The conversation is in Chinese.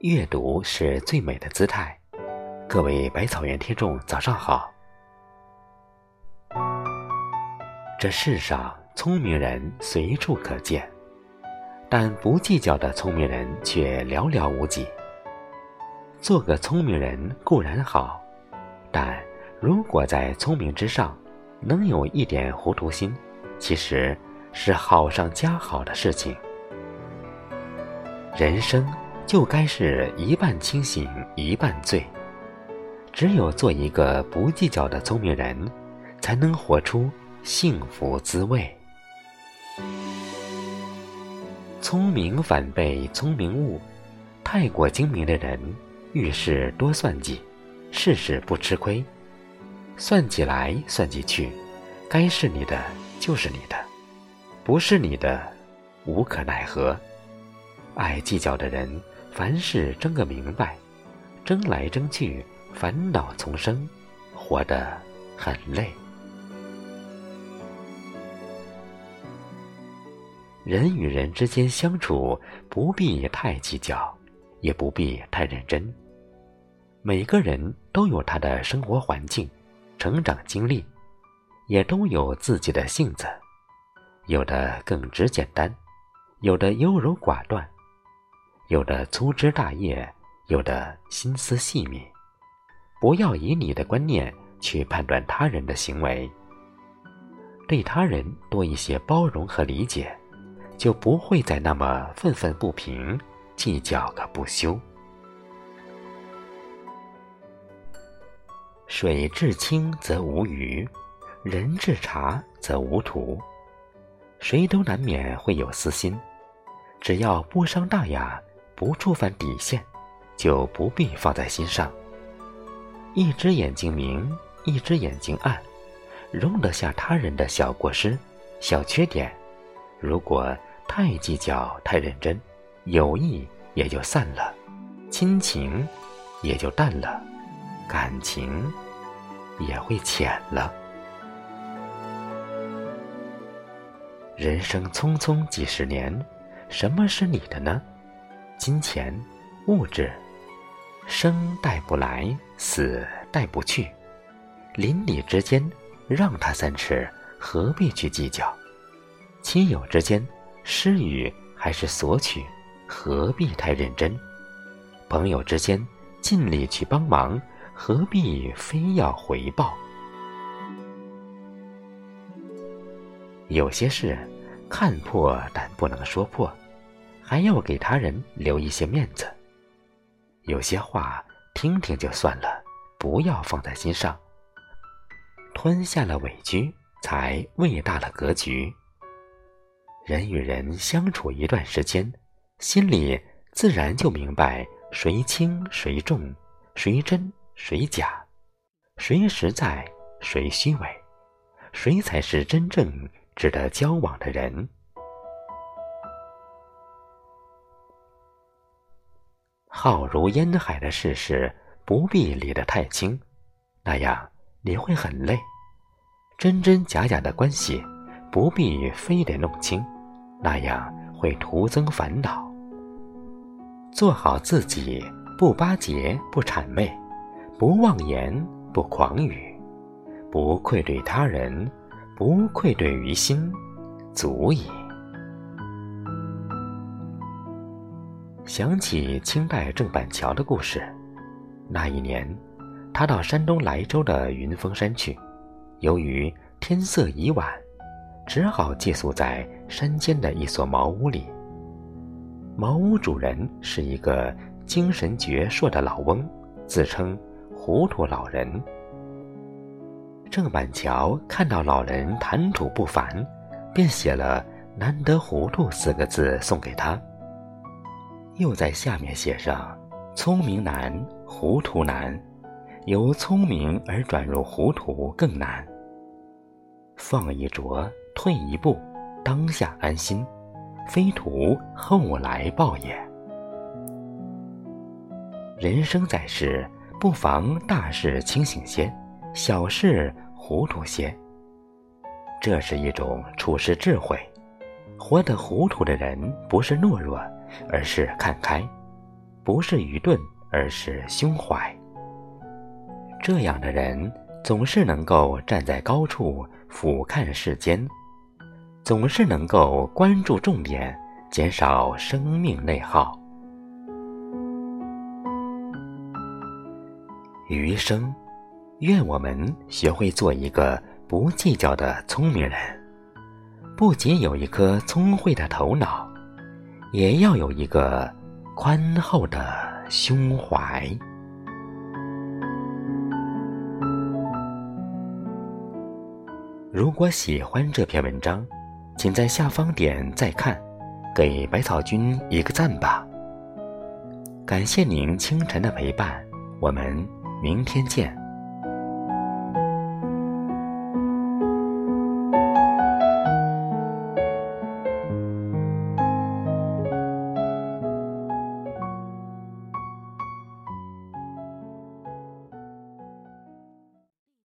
阅读是最美的姿态。各位百草园听众，早上好。这世上聪明人随处可见，但不计较的聪明人却寥寥无几。做个聪明人固然好，但如果在聪明之上能有一点糊涂心，其实是好上加好的事情。人生。就该是一半清醒一半醉。只有做一个不计较的聪明人，才能活出幸福滋味。聪明反被聪明误，太过精明的人遇事多算计，事事不吃亏。算计来算计去，该是你的就是你的，不是你的无可奈何。爱计较的人。凡事争个明白，争来争去，烦恼丛生，活得很累。人与人之间相处，不必太计较，也不必太认真。每个人都有他的生活环境、成长经历，也都有自己的性子，有的更直简单，有的优柔寡断。有的粗枝大叶，有的心思细密。不要以你的观念去判断他人的行为，对他人多一些包容和理解，就不会再那么愤愤不平，计较个不休。水至清则无鱼，人至察则无徒。谁都难免会有私心，只要不伤大雅。不触犯底线，就不必放在心上。一只眼睛明，一只眼睛暗，容得下他人的小过失、小缺点。如果太计较、太认真，友谊也就散了，亲情也就淡了，感情也会浅了。人生匆匆几十年，什么是你的呢？金钱、物质，生带不来，死带不去。邻里之间，让他三尺，何必去计较？亲友之间，施予还是索取，何必太认真？朋友之间，尽力去帮忙，何必非要回报？有些事，看破但不能说破。还要给他人留一些面子，有些话听听就算了，不要放在心上。吞下了委屈，才喂大了格局。人与人相处一段时间，心里自然就明白谁轻谁重，谁真谁假，谁实在谁虚伪，谁才是真正值得交往的人。浩如烟海的事实不必理得太清，那样你会很累；真真假假的关系不必非得弄清，那样会徒增烦恼。做好自己，不巴结，不谄媚，不妄言，不狂语，不愧对他人，不愧对于心，足矣。想起清代郑板桥的故事，那一年，他到山东莱州的云峰山去，由于天色已晚，只好借宿在山间的一所茅屋里。茅屋主人是一个精神矍铄的老翁，自称糊涂老人。郑板桥看到老人谈吐不凡，便写了“难得糊涂”四个字送给他。又在下面写上：“聪明难，糊涂难，由聪明而转入糊涂更难。放一着，退一步，当下安心，非图后来报也。人生在世，不妨大事清醒些，小事糊涂些。这是一种处世智慧。活得糊涂的人，不是懦弱。”而是看开，不是愚钝，而是胸怀。这样的人总是能够站在高处俯瞰世间，总是能够关注重点，减少生命内耗。余生，愿我们学会做一个不计较的聪明人，不仅有一颗聪慧的头脑，也要有一个宽厚的胸怀。如果喜欢这篇文章，请在下方点再看，给百草君一个赞吧。感谢您清晨的陪伴，我们明天见。